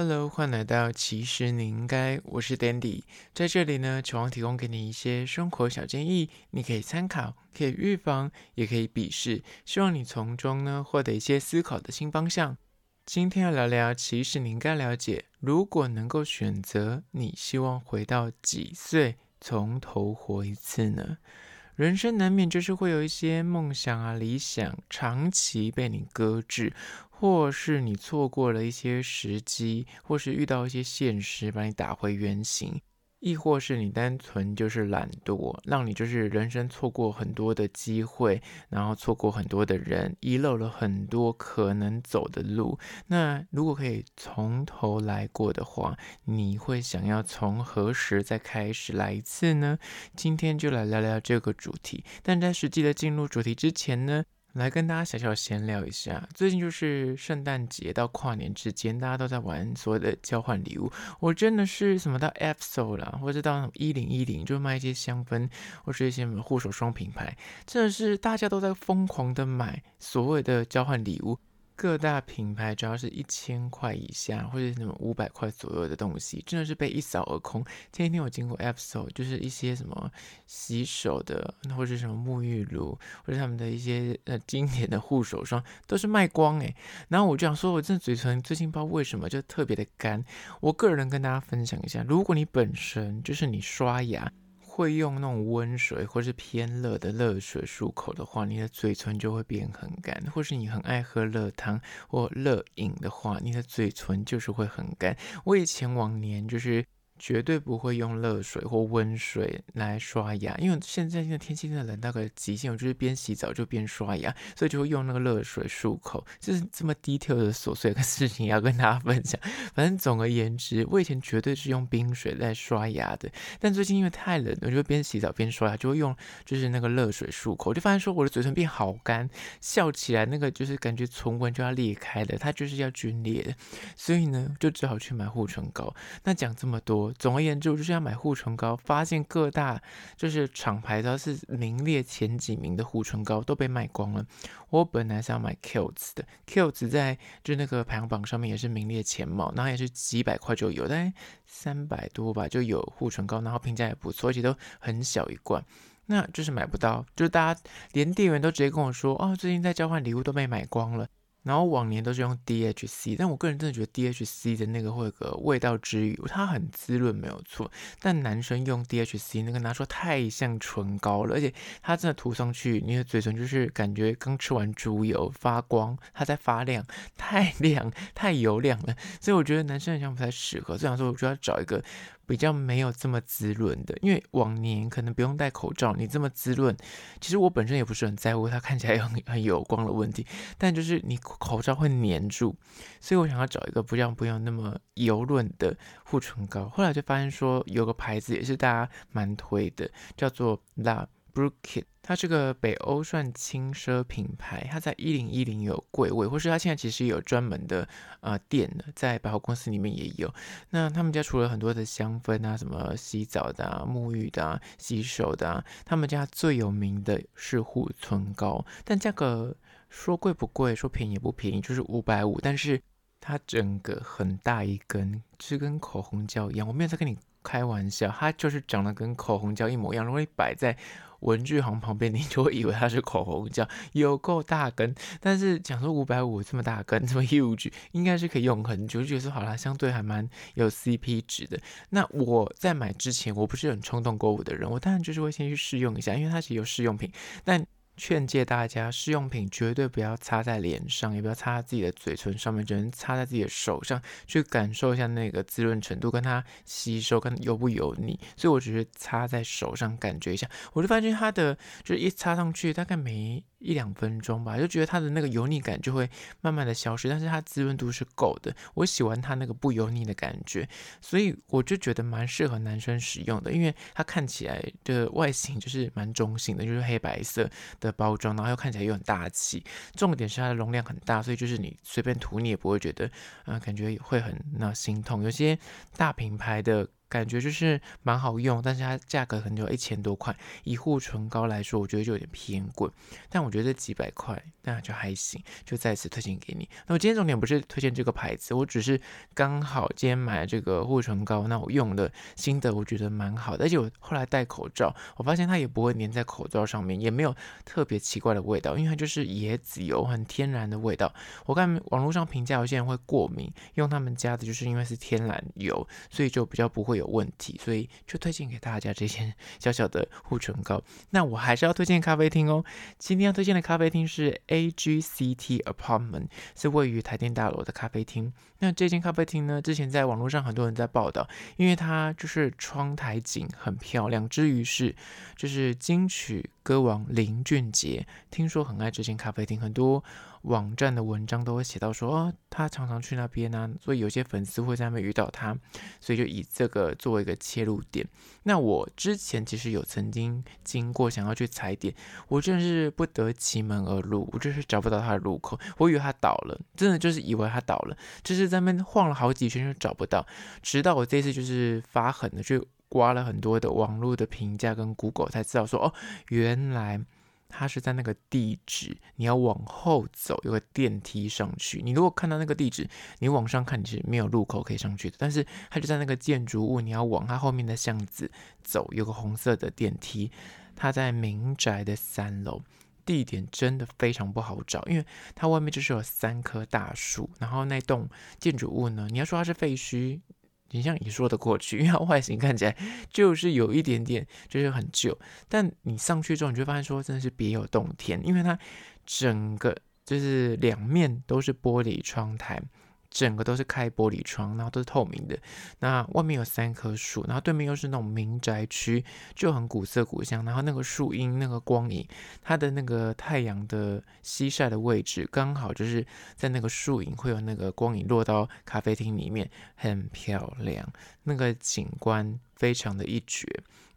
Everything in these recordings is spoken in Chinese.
Hello，欢迎来到其实你应该，我是 Dandy，在这里呢，期望提供给你一些生活小建议，你可以参考，可以预防，也可以鄙视，希望你从中呢获得一些思考的新方向。今天要聊聊，其实你应该了解，如果能够选择，你希望回到几岁，从头活一次呢？人生难免就是会有一些梦想啊、理想，长期被你搁置。或是你错过了一些时机，或是遇到一些现实把你打回原形，亦或是你单纯就是懒惰，让你就是人生错过很多的机会，然后错过很多的人，遗漏了很多可能走的路。那如果可以从头来过的话，你会想要从何时再开始来一次呢？今天就来聊聊这个主题。但在实际的进入主题之前呢，来跟大家小小闲聊一下，最近就是圣诞节到跨年之间，大家都在玩所谓的交换礼物。我真的是什么到 App 啦，或者到一零一零，就卖一些香氛或是一些什么护手霜品牌，真的是大家都在疯狂的买所谓的交换礼物。各大品牌只要是一千块以下，或者什么五百块左右的东西，真的是被一扫而空。前几天我经过 App Store，就是一些什么洗手的，或者什么沐浴露，或者他们的一些呃经典的护手霜，都是卖光诶。然后我就想说，我这嘴唇最近不知道为什么就特别的干。我个人跟大家分享一下，如果你本身就是你刷牙。会用那种温水或是偏热的热水漱口的话，你的嘴唇就会变很干；或是你很爱喝热汤或热饮的话，你的嘴唇就是会很干。我以前往年就是。绝对不会用热水或温水来刷牙，因为现在现在天气真的冷到个极限，我就是边洗澡就边刷牙，所以就会用那个热水漱口，就是这么 detail 的琐碎的事情要跟大家分享。反正总而言之，我以前绝对是用冰水在刷牙的，但最近因为太冷，我就边洗澡边刷牙，就会用就是那个热水漱口，就发现说我的嘴唇变好干，笑起来那个就是感觉唇纹就要裂开了，它就是要皲裂的，所以呢就只好去买护唇膏。那讲这么多。总而言之，我就是要买护唇膏，发现各大就是厂牌，都是名列前几名的护唇膏都被卖光了。我本来是要买 Kills 的，Kills 在就那个排行榜上面也是名列前茅，然后也是几百块就有，大概三百多吧就有护唇膏，然后评价也不错，而且都很小一罐，那就是买不到，就是大家连店员都直接跟我说，哦，最近在交换礼物都被买光了。然后往年都是用 DHC，但我个人真的觉得 DHC 的那个会有个味道之余，它很滋润没有错。但男生用 DHC 那个拿出太像唇膏了，而且它真的涂上去，你的嘴唇就是感觉刚吃完猪油发光，它在发亮，太 亮太油亮了。所以我觉得男生好像不太适合。这样说，我就要找一个。比较没有这么滋润的，因为往年可能不用戴口罩，你这么滋润，其实我本身也不是很在乎它看起来很很有光的问题，但就是你口罩会粘住，所以我想要找一个不要不用那么油润的护唇膏。后来就发现说有个牌子也是大家蛮推的，叫做 La Brooke。它是个北欧算轻奢品牌，它在一零一零有柜位，或是它现在其实有专门的呃店的，在百货公司里面也有。那他们家除了很多的香氛啊，什么洗澡的啊、沐浴的啊、洗手的啊，他们家最有名的是护唇膏，但价格说贵不贵，说便宜也不便宜，就是五百五。但是它整个很大一根，是跟口红胶一样，我没有在跟你开玩笑，它就是长得跟口红胶一模一样，如果摆在。文具行旁边，你 就会以为它是口红这样，有够大根。但是讲说五百五这么大根，这么 huge，应该是可以用很久。就觉得说好啦，相对还蛮有 CP 值的。那我在买之前，我不是很冲动购物的人，我当然就是会先去试用一下，因为它其实有试用品，但。劝诫大家，试用品绝对不要擦在脸上，也不要擦在自己的嘴唇上面，只能擦在自己的手上，去感受一下那个滋润程度，跟它吸收，跟油不油腻。所以我只是擦在手上感觉一下，我就发现它的就是一擦上去，大概没。一两分钟吧，就觉得它的那个油腻感就会慢慢的消失，但是它滋润度是够的。我喜欢它那个不油腻的感觉，所以我就觉得蛮适合男生使用的，因为它看起来的外形就是蛮中性的，就是黑白色的包装，然后又看起来又很大气。重点是它的容量很大，所以就是你随便涂你也不会觉得，嗯、呃，感觉会很那心痛。有些大品牌的。感觉就是蛮好用，但是它价格可能就一千多块。以护唇膏来说，我觉得就有点偏贵。但我觉得这几百块那就还行，就再次推荐给你。那我今天重点不是推荐这个牌子，我只是刚好今天买了这个护唇膏，那我用的心得我觉得蛮好的。而且我后来戴口罩，我发现它也不会粘在口罩上面，也没有特别奇怪的味道，因为它就是椰子油，很天然的味道。我看网络上评价有些人会过敏，用他们家的就是因为是天然油，所以就比较不会有问题，所以就推荐给大家这些小小的护唇膏。那我还是要推荐咖啡厅哦。今天要推荐的咖啡厅是 AGCT Apartment，是位于台电大楼的咖啡厅。那这间咖啡厅呢，之前在网络上很多人在报道，因为它就是窗台景很漂亮，之于是就是金曲歌王林俊杰，听说很爱这间咖啡厅，很多。网站的文章都会写到说，哦，他常常去那边、啊，所以有些粉丝会在那边遇到他，所以就以这个作为一个切入点。那我之前其实有曾经经过，想要去踩点，我真的是不得其门而入，我就是找不到他的入口，我以为他倒了，真的就是以为他倒了，就是在那边晃了好几圈就找不到，直到我这次就是发狠的去刮了很多的网络的评价跟 Google 才知道说，哦，原来。它是在那个地址，你要往后走，有个电梯上去。你如果看到那个地址，你往上看，你是没有入口可以上去的。但是它就在那个建筑物，你要往它后面的巷子走，有个红色的电梯。它在民宅的三楼，地点真的非常不好找，因为它外面就是有三棵大树，然后那栋建筑物呢，你要说它是废墟。你像也说得过去，因为它外形看起来就是有一点点就是很旧，但你上去之后，你就发现说真的是别有洞天，因为它整个就是两面都是玻璃窗台。整个都是开玻璃窗，然后都是透明的。那外面有三棵树，然后对面又是那种民宅区，就很古色古香。然后那个树荫、那个光影，它的那个太阳的西晒的位置，刚好就是在那个树影会有那个光影落到咖啡厅里面，很漂亮。那个景观非常的一绝。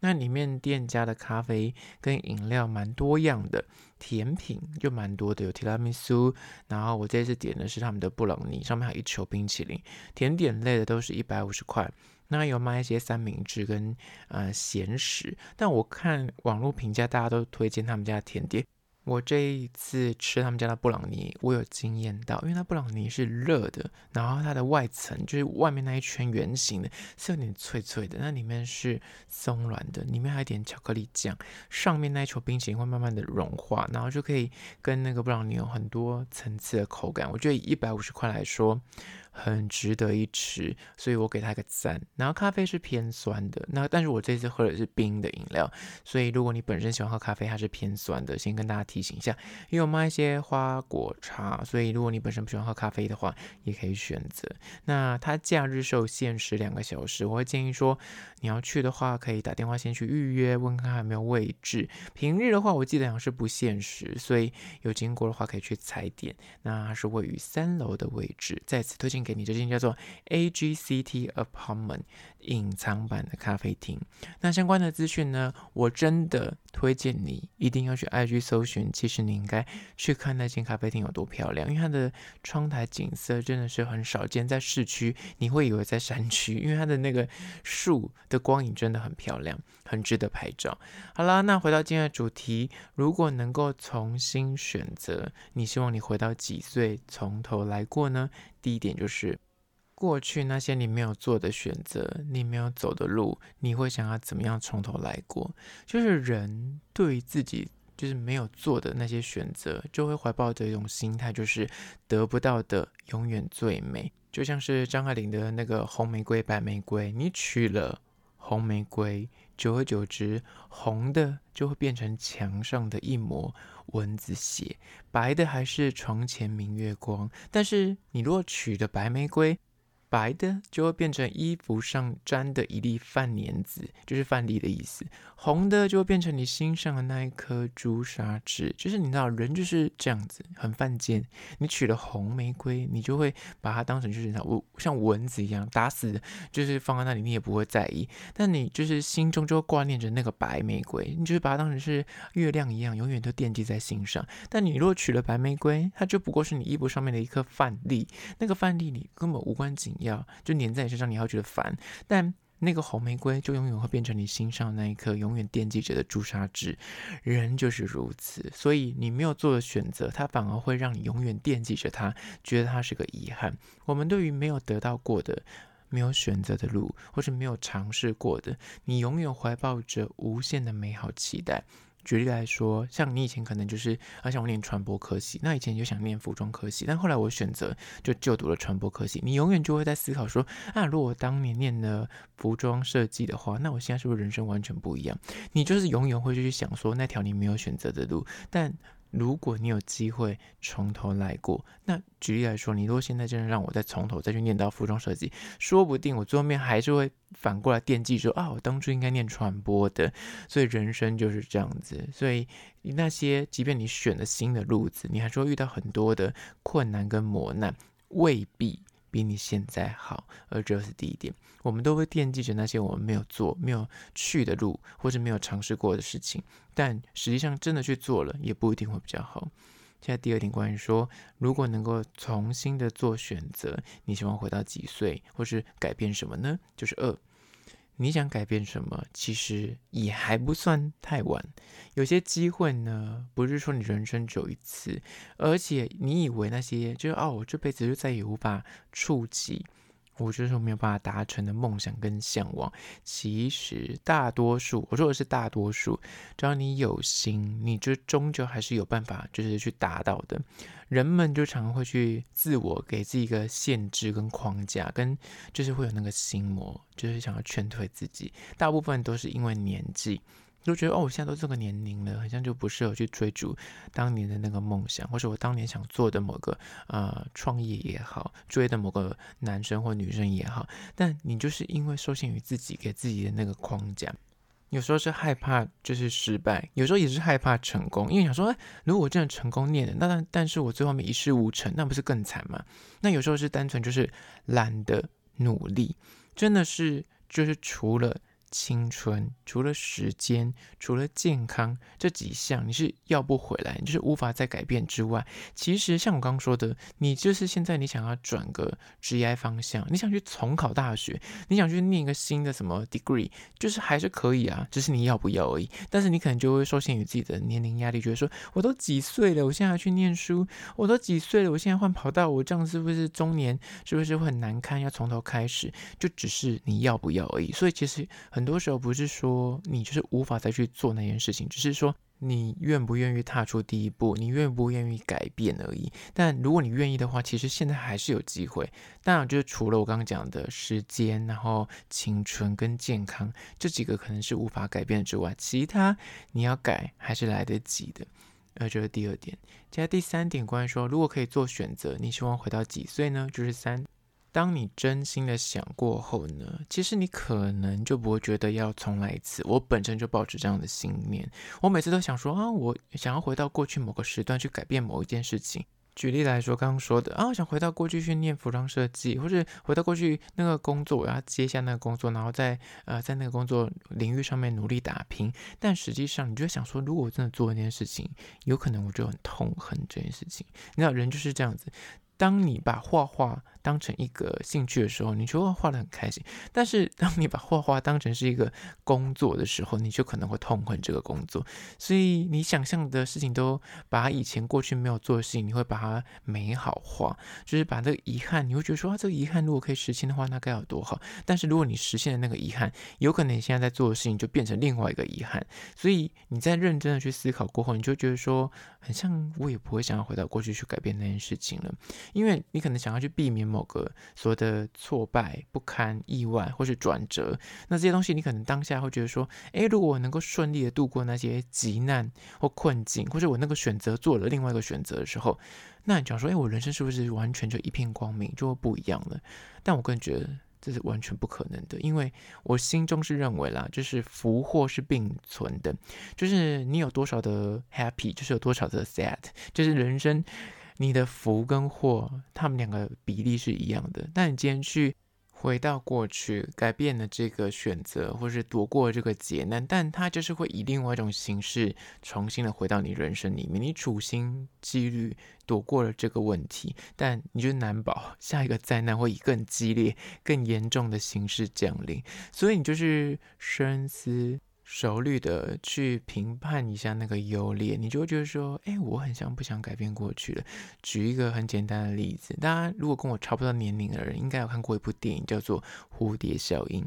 那里面店家的咖啡跟饮料蛮多样的，甜品就蛮多的，有提拉米苏，然后我这次点的是他们的布朗尼，上面还有一球冰淇淋。甜点类的都是一百五十块，那有卖一些三明治跟呃咸食，但我看网络评价，大家都推荐他们家的甜点。我这一次吃他们家的布朗尼，我有惊艳到，因为它布朗尼是热的，然后它的外层就是外面那一圈圆形的，是有点脆脆的，那里面是松软的，里面还有点巧克力酱，上面那一球冰淇淋会慢慢的融化，然后就可以跟那个布朗尼有很多层次的口感。我觉得以一百五十块来说，很值得一吃，所以我给他个赞。然后咖啡是偏酸的，那但是我这次喝的是冰的饮料，所以如果你本身喜欢喝咖啡，它是偏酸的，先跟大家提醒一下。因为我卖一些花果茶，所以如果你本身不喜欢喝咖啡的话，也可以选择。那它假日时候限时两个小时，我会建议说你要去的话，可以打电话先去预约，问看有没有位置。平日的话，我记得好像是不限时，所以有经过的话可以去踩点。那它是位于三楼的位置，在此推荐。给你这间叫做 AGCT Apartment 隐藏版的咖啡厅。那相关的资讯呢，我真的推荐你一定要去 IG 搜寻。其实你应该去看那间咖啡厅有多漂亮，因为它的窗台景色真的是很少见，在市区你会以为在山区，因为它的那个树的光影真的很漂亮，很值得拍照。好啦，那回到今天的主题，如果能够重新选择，你希望你回到几岁，从头来过呢？第一点就是，过去那些你没有做的选择，你没有走的路，你会想要怎么样从头来过？就是人对自己就是没有做的那些选择，就会怀抱着一种心态，就是得不到的永远最美。就像是张爱玲的那个红玫瑰、白玫瑰，你娶了红玫瑰，久而久之，红的就会变成墙上的一抹。蚊子血，白的还是床前明月光。但是你若取的白玫瑰，白的就会变成衣服上沾的一粒饭粘子，就是饭粒的意思；红的就会变成你心上的那一颗朱砂痣，就是你知道人就是这样子，很犯贱。你取了红玫瑰，你就会把它当成就是像蚊子一样打死，就是放在那里，你也不会在意。但你就是心中就会挂念着那个白玫瑰，你就是把它当成是月亮一样，永远都惦记在心上。但你如果取了白玫瑰，它就不过是你衣服上面的一颗饭粒，那个饭粒你根本无关紧。要就粘在你身上，你还会觉得烦。但那个红玫瑰就永远会变成你心上那一颗永远惦记着的朱砂痣。人就是如此，所以你没有做的选择，它反而会让你永远惦记着它，觉得它是个遗憾。我们对于没有得到过的、没有选择的路，或是没有尝试过的，你永远怀抱着无限的美好期待。举例来说，像你以前可能就是，啊，像我念传播科系，那以前就想念服装科系，但后来我选择就就读了传播科系。你永远就会在思考说，啊，如果当年念了服装设计的话，那我现在是不是人生完全不一样？你就是永远会去想说那条你没有选择的路，但。如果你有机会从头来过，那举例来说，你如果现在真的让我再从头再去念到服装设计，说不定我最后面还是会反过来惦记说啊，我当初应该念传播的。所以人生就是这样子，所以那些即便你选了新的路子，你还是会遇到很多的困难跟磨难，未必。比你现在好，而这是第一点。我们都会惦记着那些我们没有做、没有去的路，或是没有尝试过的事情。但实际上，真的去做了，也不一定会比较好。现在第二点，关于说，如果能够重新的做选择，你希望回到几岁，或是改变什么呢？就是二。你想改变什么？其实也还不算太晚。有些机会呢，不是说你人生只有一次，而且你以为那些就是哦，我这辈子就再也无法触及。我就是没有办法达成的梦想跟向往，其实大多数，我说的是大多数，只要你有心，你就终究还是有办法，就是去达到的。人们就常会去自我给自己一个限制跟框架，跟就是会有那个心魔，就是想要劝退自己。大部分都是因为年纪。就觉得哦，我现在都这个年龄了，好像就不适合去追逐当年的那个梦想，或者我当年想做的某个呃创业也好，追的某个男生或女生也好。但你就是因为受限于自己给自己的那个框架，有时候是害怕就是失败，有时候也是害怕成功，因为想说，哎，如果我真的成功念了，那但但是我最后面一事无成，那不是更惨吗？那有时候是单纯就是懒得努力，真的是就是除了。青春除了时间，除了健康这几项，你是要不回来，你就是无法再改变之外，其实像我刚刚说的，你就是现在你想要转个职业方向，你想去重考大学，你想去念一个新的什么 degree，就是还是可以啊，只是你要不要而已。但是你可能就会受限于自己的年龄压力，觉得说我都几岁了，我现在还去念书，我都几岁了，我现在换跑道，我这样是不是中年，是不是会很难堪？要从头开始，就只是你要不要而已。所以其实很。很多时候不是说你就是无法再去做那件事情，只是说你愿不愿意踏出第一步，你愿不愿意改变而已。但如果你愿意的话，其实现在还是有机会。当然，就是除了我刚刚讲的时间，然后青春跟健康这几个可能是无法改变之外，其他你要改还是来得及的。呃，这是第二点。接下来第三点，关于说如果可以做选择，你希望回到几岁呢？就是三。当你真心的想过后呢，其实你可能就不会觉得要重来一次。我本身就抱着这样的信念，我每次都想说啊，我想要回到过去某个时段去改变某一件事情。举例来说，刚刚说的啊，我想回到过去去念服装设计，或者回到过去那个工作，我要接下那个工作，然后在呃在那个工作领域上面努力打拼。但实际上，你就想说，如果我真的做那件事情，有可能我就很痛恨这件事情。你知道，人就是这样子。当你把画画当成一个兴趣的时候，你就会画得很开心。但是，当你把画画当成是一个工作的时候，你就可能会痛恨这个工作。所以，你想象的事情都把以前过去没有做的事情，你会把它美好化，就是把这个遗憾，你会觉得说啊，这个遗憾如果可以实现的话，那该有多好。但是，如果你实现了那个遗憾，有可能你现在在做的事情就变成另外一个遗憾。所以，你在认真的去思考过后，你就觉得说，很像我也不会想要回到过去去改变那件事情了。因为你可能想要去避免某个所谓的挫败、不堪、意外或是转折，那这些东西你可能当下会觉得说，诶，如果我能够顺利的度过那些急难或困境，或者我那个选择做了另外一个选择的时候，那你讲说，诶，我人生是不是完全就一片光明，就会不一样了？但我个人觉得这是完全不可能的，因为我心中是认为啦，就是福祸是并存的，就是你有多少的 happy，就是有多少的 sad，就是人生。你的福跟祸，他们两个比例是一样的。但你今天去回到过去，改变了这个选择，或是躲过这个劫难，但它就是会以另外一种形式重新的回到你人生里面。你处心积虑躲过了这个问题，但你就难保下一个灾难会以更激烈、更严重的形式降临。所以你就是深思。熟虑的去评判一下那个优劣，你就会觉得说，哎，我很像不想改变过去了。举一个很简单的例子，大家如果跟我差不多年龄的人，应该有看过一部电影，叫做《蝴蝶效应》。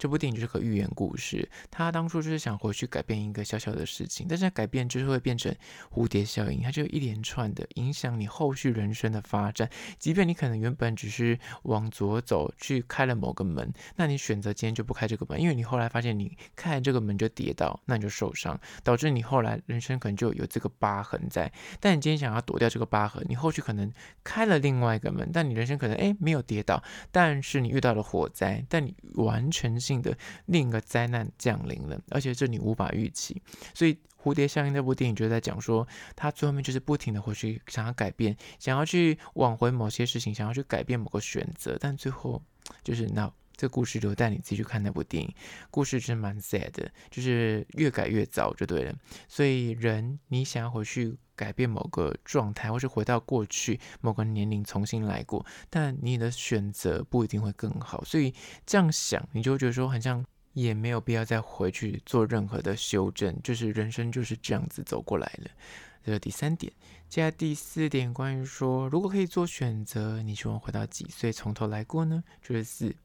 这部电影就是个寓言故事，他当初就是想回去改变一个小小的事情，但是改变就是会变成蝴蝶效应，它就一连串的影响你后续人生的发展。即便你可能原本只是往左走去开了某个门，那你选择今天就不开这个门，因为你后来发现你开了这个门就跌倒，那你就受伤，导致你后来人生可能就有这个疤痕在。但你今天想要躲掉这个疤痕，你后续可能开了另外一个门，但你人生可能诶没有跌倒，但是你遇到了火灾，但你完全的另一个灾难降临了，而且这你无法预期。所以《蝴蝶效应》那部电影就在讲说，他最后面就是不停的回去想要改变，想要去挽回某些事情，想要去改变某个选择，但最后就是那。这故事留待你自己去看那部电影，故事真蛮 sad 的，就是越改越糟就对了。所以人，你想要回去改变某个状态，或是回到过去某个年龄重新来过，但你的选择不一定会更好。所以这样想，你就觉得说，好像也没有必要再回去做任何的修正，就是人生就是这样子走过来了。这是第三点。接下来第四点，关于说，如果可以做选择，你希望回到几岁从头来过呢？就是四。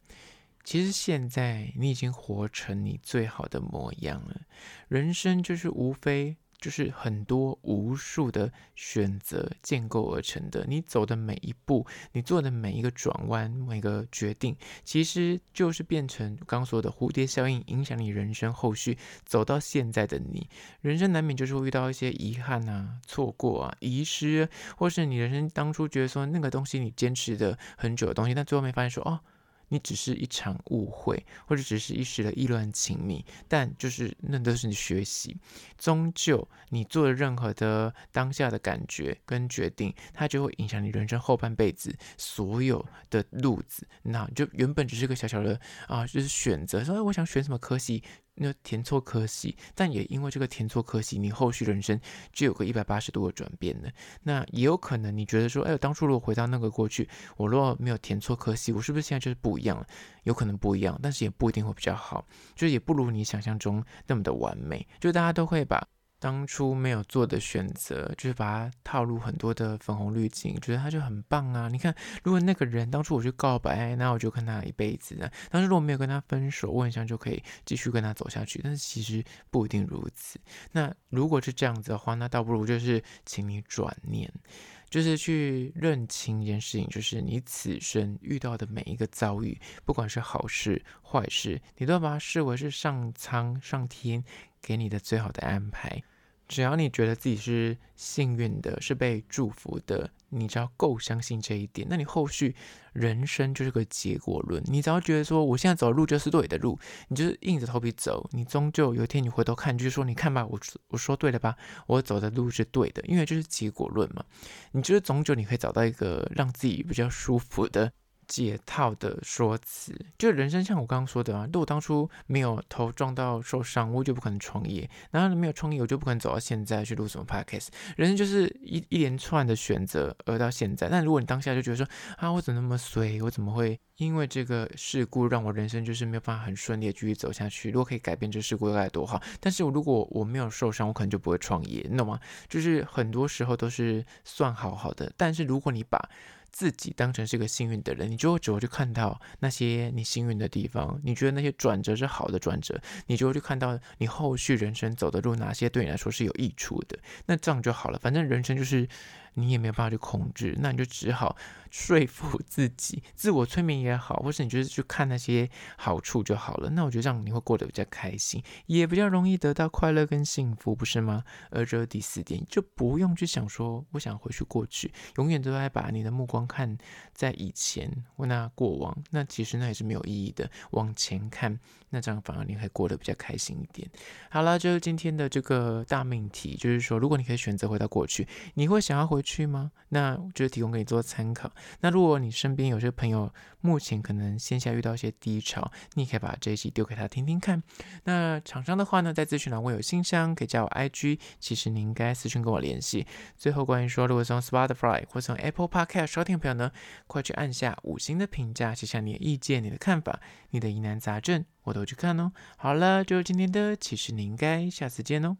其实现在你已经活成你最好的模样了。人生就是无非就是很多无数的选择建构而成的。你走的每一步，你做的每一个转弯，每个决定，其实就是变成刚刚说的蝴蝶效应，影响你人生后续走到现在的你。人生难免就是会遇到一些遗憾啊、错过啊、遗失，或是你人生当初觉得说那个东西你坚持的很久的东西，但最后没发现说哦。你只是一场误会，或者只是一时的意乱情迷，但就是那都是你学习。终究你做的任何的当下的感觉跟决定，它就会影响你人生后半辈子所有的路子。那就原本只是个小小的啊，就是选择说，哎，我想选什么科系。那填错科系，但也因为这个填错科系，你后续人生就有个一百八十度的转变了。那也有可能你觉得说，哎，我当初如果回到那个过去，我如果没有填错科系，我是不是现在就是不一样了？有可能不一样，但是也不一定会比较好，就也不如你想象中那么的完美。就大家都会把。当初没有做的选择，就是把它套入很多的粉红滤镜，觉得他就很棒啊！你看，如果那个人当初我去告白，那我就跟他一辈子呢。但是如果没有跟他分手，我很想就可以继续跟他走下去。但是其实不一定如此。那如果是这样子的话，那倒不如就是请你转念，就是去认清一件事情，就是你此生遇到的每一个遭遇，不管是好事坏事，你都要把它视为是上苍上天给你的最好的安排。只要你觉得自己是幸运的，是被祝福的，你只要够相信这一点，那你后续人生就是个结果论。你只要觉得说我现在走的路就是对的路，你就是硬着头皮走，你终究有一天你回头看，就是说你看吧，我我说对了吧，我走的路是对的，因为就是结果论嘛。你就是终究你可以找到一个让自己比较舒服的。解套的说辞，就人生像我刚刚说的啊，如果当初没有头撞到受伤，我就不可能创业；然后没有创业，我就不可能走到现在去录什么 podcast。人生就是一一连串的选择而到现在。但如果你当下就觉得说啊，我怎么那么衰？我怎么会因为这个事故让我人生就是没有办法很顺利的继续走下去？如果可以改变这事故，该多好！但是我如果我没有受伤，我可能就不会创业，你懂吗？就是很多时候都是算好好的，但是如果你把自己当成是个幸运的人，你就会只会去看到那些你幸运的地方。你觉得那些转折是好的转折，你就会去看到你后续人生走的路哪些对你来说是有益处的。那这样就好了。反正人生就是。你也没有办法去控制，那你就只好 说服自己，自我催眠也好，或是你就是去看那些好处就好了。那我觉得这样你会过得比较开心，也比较容易得到快乐跟幸福，不是吗？而这第四点，就不用去想说我想回去过去，永远都在把你的目光看在以前或那过往，那其实那也是没有意义的。往前看，那这样反而你会过得比较开心一点。好了，就是今天的这个大命题，就是说，如果你可以选择回到过去，你会想要回。去吗？那就提供给你做参考。那如果你身边有些朋友目前可能线下遇到一些低潮，你可以把这一集丢给他听听看。那厂商的话呢，在资讯栏我有信箱，可以加我 IG。其实你应该私讯跟我联系。最后关于说，如果从 Spotify 或从 Apple Podcast 收听的朋友呢，快去按下五星的评价，写下你的意见、你的看法、你的疑难杂症，我都去看哦。好了，就是今天的，其实你应该下次见哦。